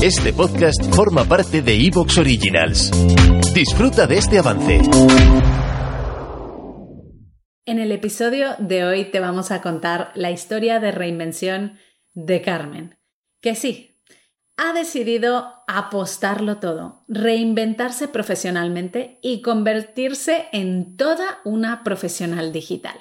Este podcast forma parte de Evox Originals. Disfruta de este avance. En el episodio de hoy te vamos a contar la historia de reinvención de Carmen, que sí, ha decidido apostarlo todo, reinventarse profesionalmente y convertirse en toda una profesional digital.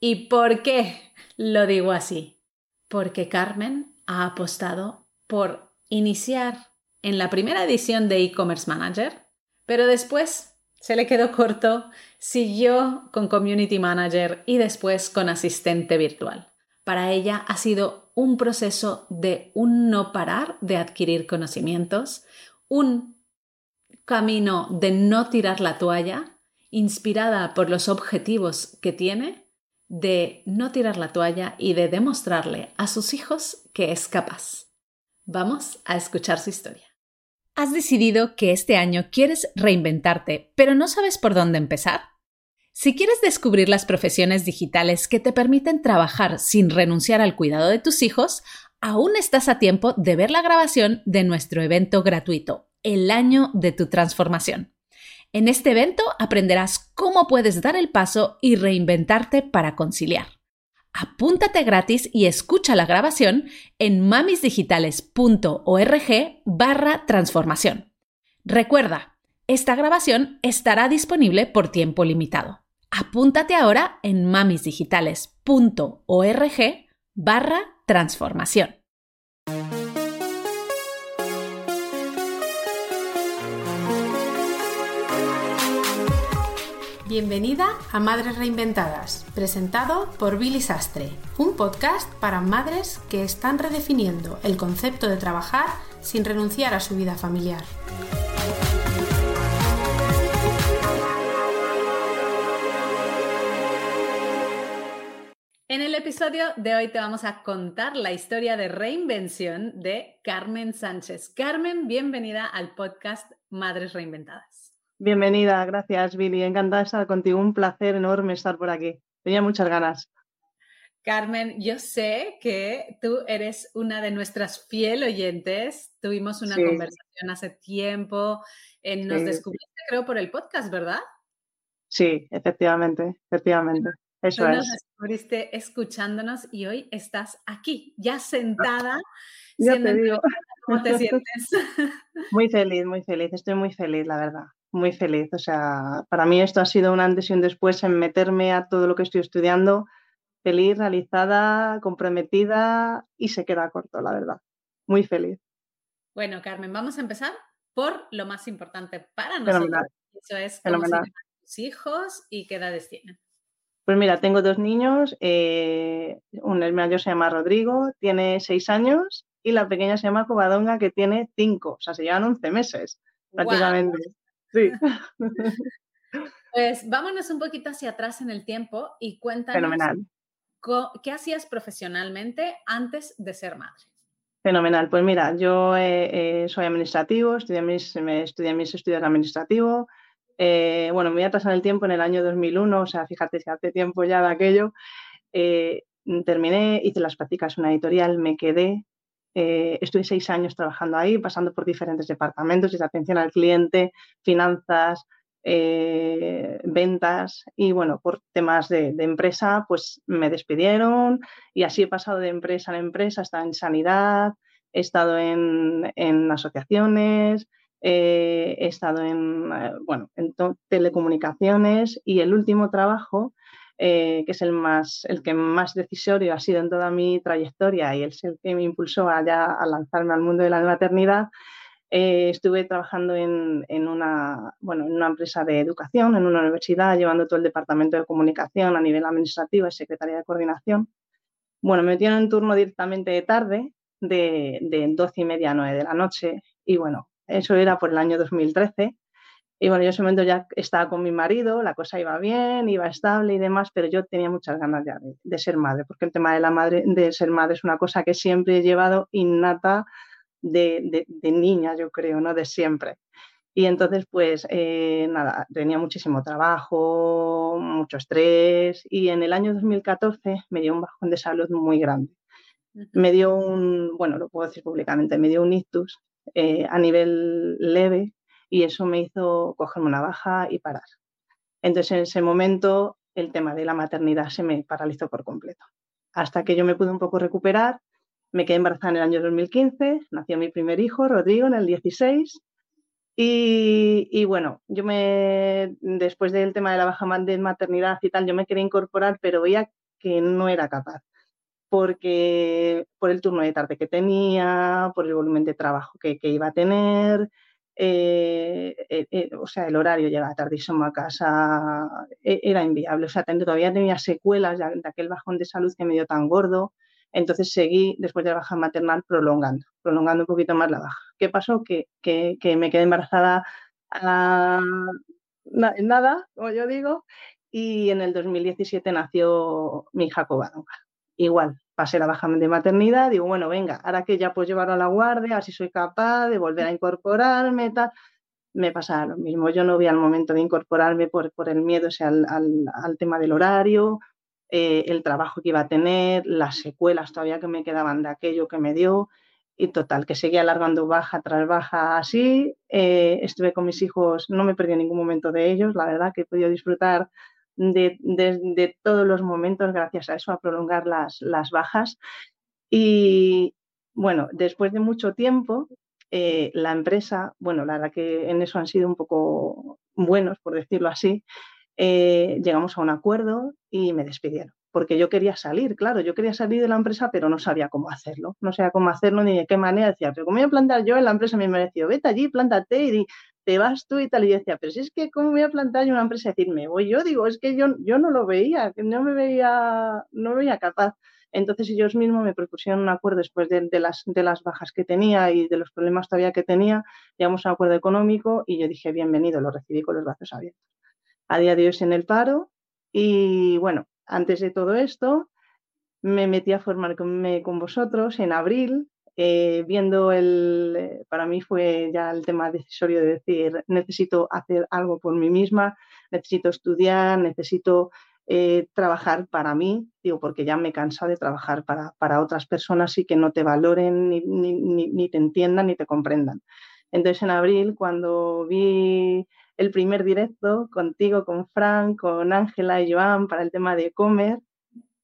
¿Y por qué lo digo así? Porque Carmen ha apostado por iniciar en la primera edición de e-commerce manager, pero después se le quedó corto, siguió con community manager y después con asistente virtual. Para ella ha sido un proceso de un no parar de adquirir conocimientos, un camino de no tirar la toalla, inspirada por los objetivos que tiene, de no tirar la toalla y de demostrarle a sus hijos que es capaz. Vamos a escuchar su historia. ¿Has decidido que este año quieres reinventarte, pero no sabes por dónde empezar? Si quieres descubrir las profesiones digitales que te permiten trabajar sin renunciar al cuidado de tus hijos, aún estás a tiempo de ver la grabación de nuestro evento gratuito, El año de tu transformación. En este evento aprenderás cómo puedes dar el paso y reinventarte para conciliar. Apúntate gratis y escucha la grabación en mamisdigitales.org barra transformación. Recuerda, esta grabación estará disponible por tiempo limitado. Apúntate ahora en mamisdigitales.org barra transformación. Bienvenida a Madres Reinventadas, presentado por Billy Sastre, un podcast para madres que están redefiniendo el concepto de trabajar sin renunciar a su vida familiar. En el episodio de hoy te vamos a contar la historia de reinvención de Carmen Sánchez. Carmen, bienvenida al podcast Madres Reinventadas. Bienvenida, gracias Billy. Encantada de estar contigo. Un placer enorme estar por aquí. Tenía muchas ganas. Carmen, yo sé que tú eres una de nuestras fiel oyentes. Tuvimos una conversación hace tiempo. En, nos descubriste, creo, por el podcast, ¿verdad? Sí, efectivamente, efectivamente. Eso tú es. Nos descubriste escuchándonos y hoy estás aquí, ya sentada. ya te digo. ¿Cómo te sientes? Muy feliz, muy feliz. Estoy muy feliz, la verdad muy feliz. O sea, para mí esto ha sido un antes y un después en meterme a todo lo que estoy estudiando, feliz, realizada, comprometida y se queda corto, la verdad. Muy feliz. Bueno, Carmen, vamos a empezar por lo más importante para nosotros. Eso es cómo se tus hijos y qué edades tienen. Pues mira, tengo dos niños. Eh, un, mayor se llama Rodrigo, tiene seis años, y la pequeña se llama Covadonga, que tiene cinco. O sea, se llevan 11 meses prácticamente. Sí. Pues vámonos un poquito hacia atrás en el tiempo y cuéntanos Fenomenal. qué hacías profesionalmente antes de ser madre. Fenomenal. Pues mira, yo eh, eh, soy administrativo, estudié mis, me estudié mis estudios administrativos. Eh, bueno, me voy a pasar el tiempo en el año 2001, o sea, fíjate si hace tiempo ya de aquello. terminé, hice las prácticas en una editorial, me quedé, eh, estuve seis años trabajando ahí, pasando por diferentes departamentos, desde atención al cliente, finanzas, eh, ventas y bueno, por temas de, empresa, pues me despidieron y así he pasado de empresa en empresa, he estado en sanidad, he estado en, asociaciones, eh, he estado en, bueno, en telecomunicaciones y el último trabajo eh, que es el, más, el que más decisorio ha sido en toda mi trayectoria y es el que me impulsó a, a lanzarme al mundo de la maternidad, eh, estuve trabajando en, una, bueno, en una empresa de educación, en una universidad, llevando todo el departamento de comunicación a nivel administrativo y secretaría de coordinación. Bueno, me metieron en turno directamente de tarde, de, de 12 y media a 9 de la noche, y bueno, eso era por el año 2013. Y bueno, yo en ese momento ya estaba con mi marido, la cosa iba bien, iba estable y demás, pero yo tenía muchas ganas ya de, ser madre, porque el tema de la madre, de ser madre es una cosa que siempre he llevado innata de, de, niña, yo creo, ¿no? De siempre. Y entonces, pues eh, nada, tenía muchísimo trabajo, mucho estrés y en el año 2014 me dio un bajón de salud muy grande. Me dio un, bueno, lo puedo decir públicamente, me dio un ictus eh, a nivel leve y eso me hizo cogerme una baja y parar. Entonces, en ese momento, el tema de la maternidad se me paralizó por completo. Hasta que yo me pude un poco recuperar, me quedé embarazada en el año 2015, nació mi primer hijo, Rodrigo, en el 16. Y, bueno, yo me, después del tema de la baja de maternidad y tal, yo me quería incorporar, pero veía que no era capaz porque por el turno de tarde que tenía, por el volumen de trabajo que, iba a tener, eh, eh, eh, o sea, el horario llegaba tardísimo a casa, e, era inviable, o sea, todavía tenía secuelas de aquel bajón de salud que me dio tan gordo, entonces seguí, después de la baja maternal, prolongando, prolongando un poquito más la baja. ¿Qué pasó? Que, me quedé embarazada a nada, como yo digo, y en el 2017 nació mi hija Covadonga igual, pasé la baja de maternidad, digo, bueno, venga, ahora que ya puedo llevar a la guardia, así soy capaz de volver a incorporarme, tal, me pasa lo mismo. Yo no vi al momento de incorporarme por, por el miedo al, al, tema del horario, eh, el trabajo que iba a tener, las secuelas todavía que me quedaban de aquello que me dio. Y total, que seguía alargando baja tras baja así. Eh, estuve con mis hijos, no me perdí ningún momento de ellos, la verdad que he podido disfrutar de, todos los momentos gracias a eso, a prolongar las, las bajas. Y bueno, después de mucho tiempo, eh, la empresa, bueno, la verdad que en eso han sido un poco buenos, por decirlo así, eh, llegamos a un acuerdo y me despidieron. Porque yo quería salir, claro, yo quería salir de la empresa, pero no sabía cómo hacerlo. No sabía cómo hacerlo ni de qué manera. Decía, pero ¿cómo voy a plantar yo en la empresa? Me mereció, vete allí, plántate y te vas tú y tal. Y decía, pero si es que, ¿cómo voy a plantar una empresa y me voy yo? Digo, es que yo, yo no lo veía, no me veía, no me veía capaz. Entonces ellos mismos me propusieron un acuerdo después de, las, de las bajas que tenía y de los problemas todavía que tenía. Llegamos a un acuerdo económico y yo dije, bienvenido, lo recibí con los brazos abiertos. A día de hoy en el paro y bueno, antes de todo esto me metí a formarme con vosotros en abril eh, viendo el, eh, para mí fue ya el tema decisorio de decir, necesito hacer algo por mí misma, necesito estudiar, necesito eh, trabajar para mí, digo, porque ya me cansa de trabajar para, para otras personas y que no te valoren, ni, ni, ni, te entiendan, ni te comprendan. Entonces, en abril, cuando vi el primer directo contigo, con Frank, con Ángela y Joan para el tema de comer,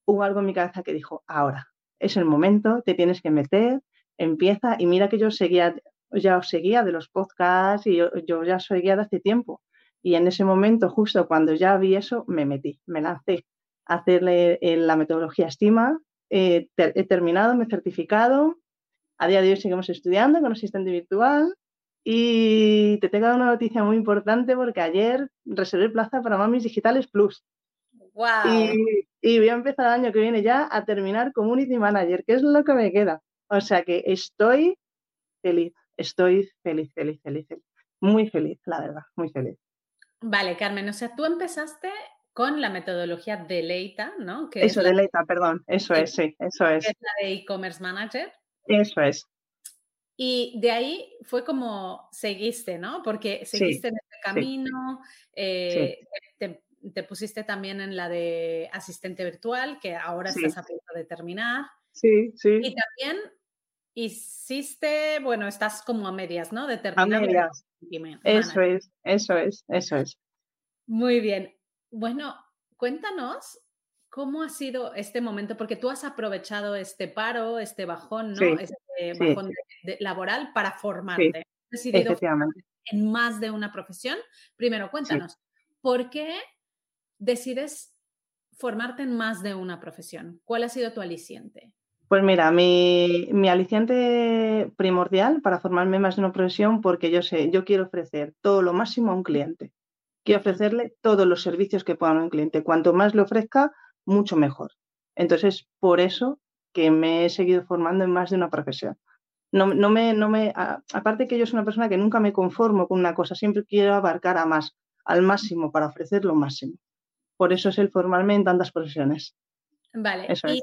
hubo algo en mi cabeza que dijo, ahora, es el momento, te tienes que meter, empieza, y mira que yo seguía, ya os seguía de los podcasts y yo, ya seguía de hace tiempo. Y en ese momento, justo cuando ya vi eso, me metí, me lancé a hacerle eh, la metodología estima. he terminado, me he certificado. A día de hoy seguimos estudiando con asistente virtual. Y te tengo una noticia muy importante porque ayer reservé plaza para Mamis Digitales Plus. Wow. Y, y voy a empezar el año que viene ya a terminar Community Manager, que es lo que me queda. O sea que estoy feliz, estoy feliz, feliz, feliz, Muy feliz, la verdad, muy feliz. Vale, Carmen, o sea, tú empezaste con la metodología de Leita, ¿no? Que eso, de Leita, perdón, eso es, sí, eso es. es la de e-commerce manager. Eso es. Y de ahí fue como seguiste, ¿no? Porque seguiste en este camino, eh, te, pusiste también en la de asistente virtual, que ahora estás a punto de terminar. Sí, sí. Y también hiciste, bueno, estás como a medias, ¿no? De a medias. Eso es, eso es, eso es. Muy bien. Bueno, cuéntanos cómo ha sido este momento, porque tú has aprovechado este paro, este bajón, ¿no? este bajón laboral para formarte. Has decidido en más de una profesión. Primero, cuéntanos, ¿por qué decides formarte en más de una profesión? ¿Cuál ha sido tu aliciente? Pues mira, mi, mi, aliciente primordial para formarme más de una profesión, porque yo sé, yo quiero ofrecer todo lo máximo a un cliente. Quiero ofrecerle todos los servicios que pueda un cliente. Cuanto más le ofrezca, mucho mejor. Entonces, por eso que me he seguido formando en más de una profesión. No, no me, no me, aparte que yo soy una persona que nunca me conformo con una cosa, siempre quiero abarcar a más, al máximo, para ofrecer lo máximo. Por eso es el formarme en tantas profesiones. Vale. Eso es.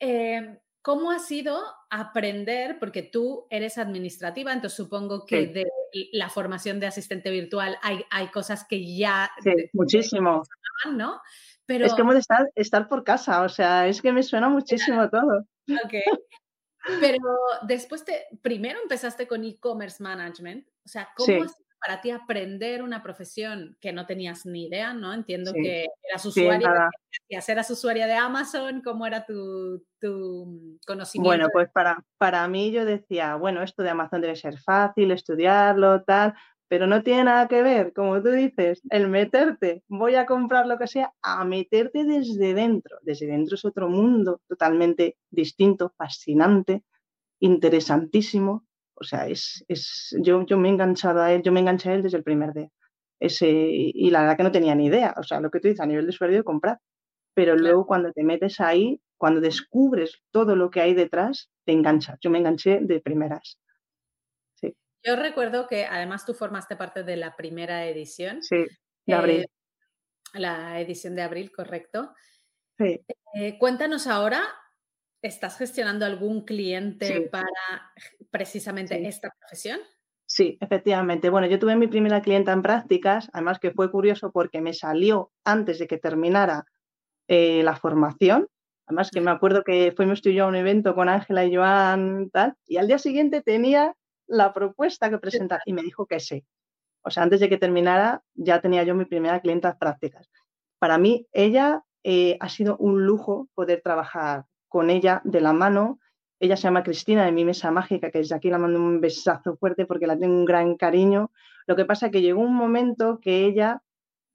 Eh, ¿Cómo ha sido aprender? Porque tú eres administrativa, entonces supongo que de la formación de asistente virtual hay, hay cosas que ya... Sí, muchísimo. ¿no? Pero... Es que hemos de estar, estar por casa, o sea, es que me suena muchísimo todo. Ok. Pero después, te, primero empezaste con e-commerce management. O sea, ¿cómo es para ti aprender una profesión que no tenías ni idea, ¿no? Entiendo que eras usuaria, sí, eras usuaria de Amazon, ¿cómo era tu, tu, conocimiento? Bueno, pues para, para mí yo decía, bueno, esto de Amazon debe ser fácil, estudiarlo, tal, pero no tiene nada que ver, como tú dices, el meterte, voy a comprar lo que sea, a meterte desde dentro. Desde dentro es otro mundo totalmente distinto, fascinante, interesantísimo. O sea, es, es yo, yo me he enganchado a él, yo me enganché a él desde el primer día. Ese, y la verdad que no tenía ni idea, o sea, lo que tú dices a nivel de usuario de comprar. Pero luego cuando te metes ahí, cuando descubres todo lo que hay detrás, te enganchas. Yo me enganché de primeras. Yo recuerdo que además tú formaste parte de la primera edición. Sí, de abril. Eh, la edición de abril, correcto. Sí. Eh, cuéntanos ahora, ¿estás gestionando algún cliente para precisamente esta profesión? Sí, efectivamente. Bueno, yo tuve mi primera clienta en prácticas, además que fue curioso porque me salió antes de que terminara eh, la formación. Además que me acuerdo que fuimos tú y yo a un evento con Ángela y Joan tal, y al día siguiente tenía la propuesta que presentar y me dijo que sí. O sea, antes de que terminara ya tenía yo mi primera clienta prácticas. Para mí, ella eh, ha sido un lujo poder trabajar con ella de la mano. Ella se llama Cristina de mi mesa mágica, que desde aquí la mando un besazo fuerte porque la tengo un gran cariño. Lo que pasa es que llegó un momento que ella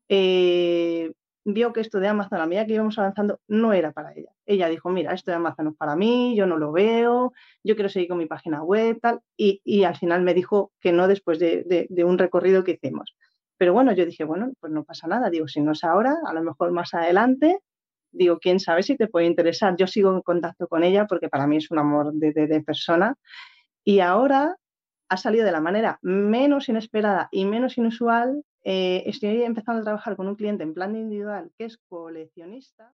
eh, vio que esto de Amazon, a medida que íbamos avanzando, no era para ella. Ella dijo, mira, esto de Amazon no es para mí, yo no lo veo, yo quiero seguir con mi página web, tal, y, al final me dijo que no después de, un recorrido que hicimos. Pero bueno, yo dije, bueno, pues no pasa nada, digo, si no es ahora, a lo mejor más adelante, digo, quién sabe si te puede interesar. Yo sigo en contacto con ella porque para mí es un amor de, de persona. Y ahora ha salido de la manera menos inesperada y menos inusual eh, estoy empezando a trabajar con un cliente en plan individual que es coleccionista.